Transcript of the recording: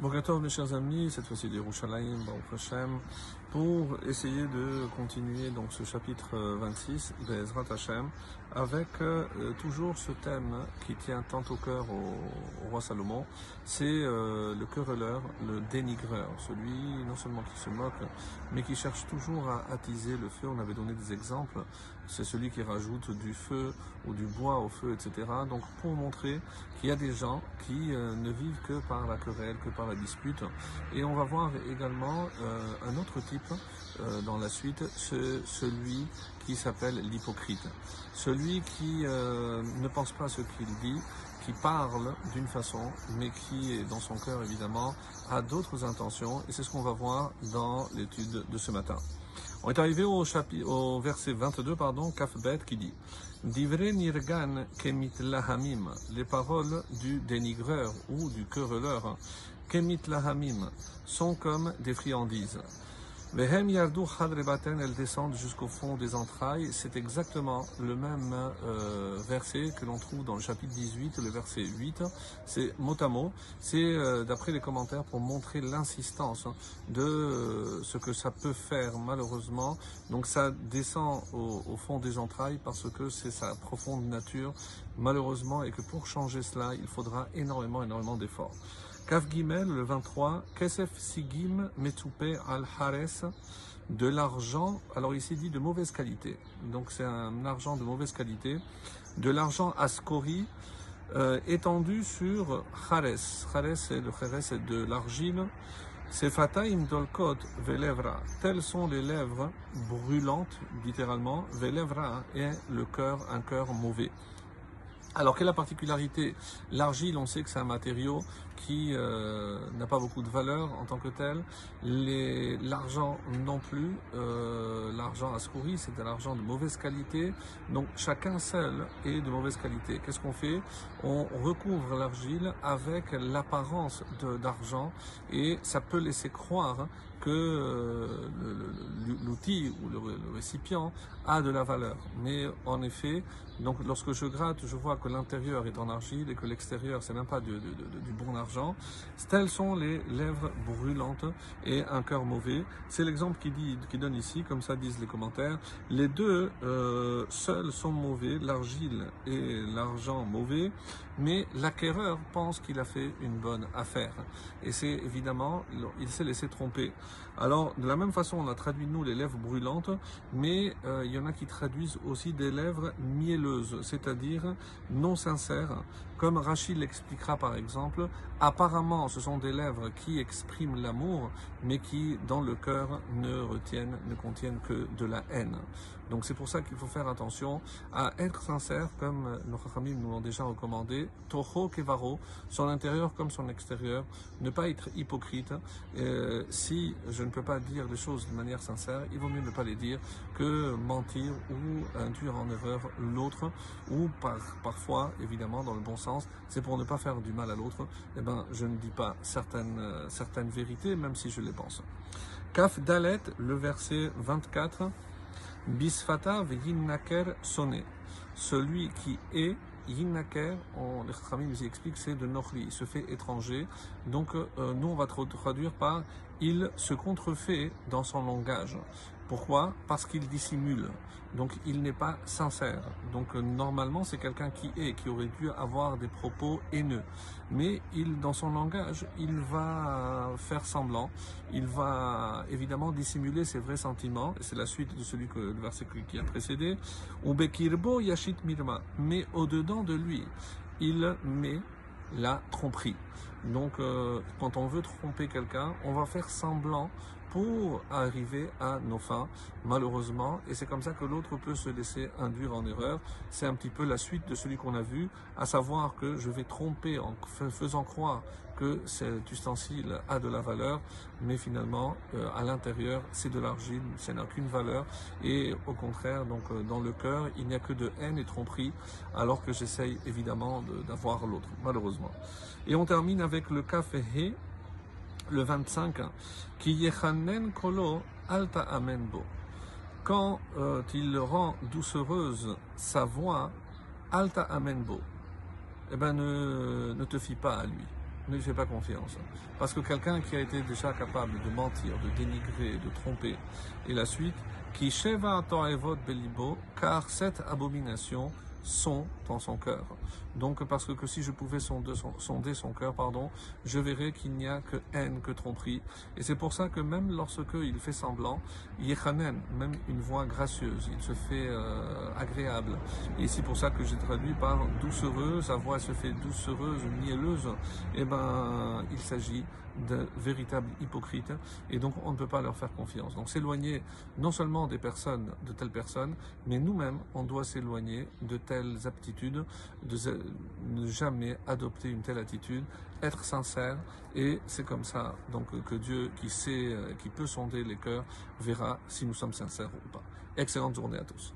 Bogatov, mes chers amis, cette fois-ci d'Yerushalayim, Baruch Hashem, pour essayer de continuer donc ce chapitre 26 d'Ezrat Hashem avec euh, toujours ce thème qui tient tant au cœur au, roi Salomon, c'est euh, le querelleur, le dénigreur, celui non seulement qui se moque, mais qui cherche toujours à attiser le feu. On avait donné des exemples, c'est celui qui rajoute du feu ou du bois au feu, etc. Donc pour montrer qu'il y a des gens qui euh, ne vivent que par la querelle, que par la dispute. Et on va voir également un autre type euh, dans la suite, c'est celui qui s'appelle l'hypocrite. Celui qui euh, ne pense pas ce qu'il dit, qui parle d'une façon, mais qui, dans son cœur évidemment, a d'autres intentions. Et c'est ce qu'on va voir dans l'étude de ce matin. On est arrivé au, chapitre, au verset 22, pardon, Kafbet, qui dit Divre nirgan kemit lahamim, les paroles du dénigreur ou du querelleur, kemit lahamim, sont comme des friandises. Vehem Yardu Chadrebaten, elles descendent jusqu'au fond des entrailles. C'est exactement le même euh, verset que l'on trouve dans le chapitre 18, le verset 8. C'est mot à mot. C'est euh, d'après les commentaires pour montrer l'insistance de euh, ce que ça peut faire malheureusement. Donc ça descend au, au fond des entrailles parce que c'est sa profonde nature malheureusement et que pour changer cela, il faudra énormément, énormément d'efforts. Kaf Gimel, le 23, Kesef Sigim Metoupe al Hares, de l'argent, alors ici dit de mauvaise qualité, donc c'est un argent de mauvaise qualité, de l'argent Ascori, euh, étendu sur Hares. Hares, c'est le Hares, de l'argile. C'est Fataim Dolkot Velevra. Telles sont les lèvres brûlantes, littéralement. Velevra est le cœur, un cœur mauvais. Alors, quelle est la particularité? L'argile, on sait que c'est un matériau qui euh, n'a pas beaucoup de valeur en tant que tel. L'argent non plus. Euh, l'argent ascouri, c'est de l'argent de mauvaise qualité. Donc, chacun seul est de mauvaise qualité. Qu'est-ce qu'on fait? On recouvre l'argile avec l'apparence d'argent et ça peut laisser croire que euh, l'outil ou le, récipient a de la valeur. Mais en effet, donc lorsque je gratte, je vois que l'intérieur est en argile et que l'extérieur, c'est même pas du bon argent. Telles sont les lèvres brûlantes et un cœur mauvais. C'est l'exemple qui, qui donne ici, comme ça disent les commentaires. Les deux euh, seuls sont mauvais, l'argile et l'argent mauvais, mais l'acquéreur pense qu'il a fait une bonne affaire. Et c'est évidemment, il s'est laissé tromper. Alors, de la même façon, on a traduit nous les lèvres brûlantes, mais euh, il y en a qui traduisent aussi des lèvres mielleuses, c'est-à-dire non sincères, comme Rachid l'expliquera par exemple. Apparemment, ce sont des lèvres qui expriment l'amour, mais qui, dans le cœur, ne retiennent, ne contiennent que de la haine. Donc c'est pour ça qu'il faut faire attention à être sincère, comme nos Chachamim nous l'ont déjà recommandé, Toho Kevaro, son intérieur comme son extérieur, ne pas être hypocrite. Euh, si je ne peux pas dire les choses de manière sincère, il vaut mieux ne pas les dire que mentir ou induire en erreur l'autre, ou par, parfois, évidemment, dans le bon sens, c'est pour ne pas faire du mal à l'autre, eh ben, je ne dis pas certaines, euh, certaines vérités, même si je les pense. Kaf Dalet, le verset 24, Bisfata Yinnaker sonné. Celui qui est Yinnaker, on, les Khamim nous explique, c'est de Nochli, il se fait étranger. Donc euh, nous, on va traduire par il se contrefait dans son langage. Pourquoi? Parce qu'il dissimule. Donc il n'est pas sincère. Donc euh, normalement c'est quelqu'un qui est, qui aurait dû avoir des propos haineux. Mais dans son langage, il va faire semblant. Il va évidemment dissimuler ses vrais sentiments. C'est la suite de celui que le verset qui a précédé. Ubekirbo yashit mirma. Mais au-dedans de lui, il met la tromperie. Donc, euh, quand on veut tromper quelqu'un, on va faire semblant pour arriver à nos fins, malheureusement. Et c'est comme ça que l'autre peut se laisser induire en erreur. C'est un petit peu la suite de celui qu'on a vu, à savoir que je vais tromper en faisant croire que cet ustensile a de la valeur, mais finalement, euh, à l'intérieur, c'est de l'argile, ça n'a aucune valeur. Et au contraire, donc euh, dans le cœur, il n'y a que de haine et tromperie, alors que j'essaye évidemment d'avoir l'autre, malheureusement. Et on termine avec le café le 25, qui yechanen kolo alta amenbo. Quand euh, il rend doucereuse sa voix, alta amenbo, eh ben ne, ne te fie pas à lui. ne lui fais pas confiance. Parce que quelqu'un qui a été déjà capable de mentir, de dénigrer, de tromper, et la suite, qui sheva evot belibo, car cette abomination sont dans son cœur. Donc, parce que, si je pouvais sonder son, cœur, pardon, je verrais qu'il n'y a que haine, que tromperie. Et c'est pour ça que même lorsque il fait semblant, yechanen, même une voix gracieuse, il se fait euh, agréable. Et c'est pour ça que j'ai traduit par doucereuse, sa voix se fait doucereuse, mielleuse. Eh ben, il s'agit de véritables hypocrites et donc on ne peut pas leur faire confiance. Donc s'éloigner non seulement des personnes, de telles personnes, mais nous-mêmes, on doit s'éloigner de telles aptitudes, de ne jamais adopter une telle attitude, être sincère et c'est comme ça donc que Dieu qui sait, qui peut sonder les cœurs, verra si nous sommes sincères ou pas. Excellente journée à tous.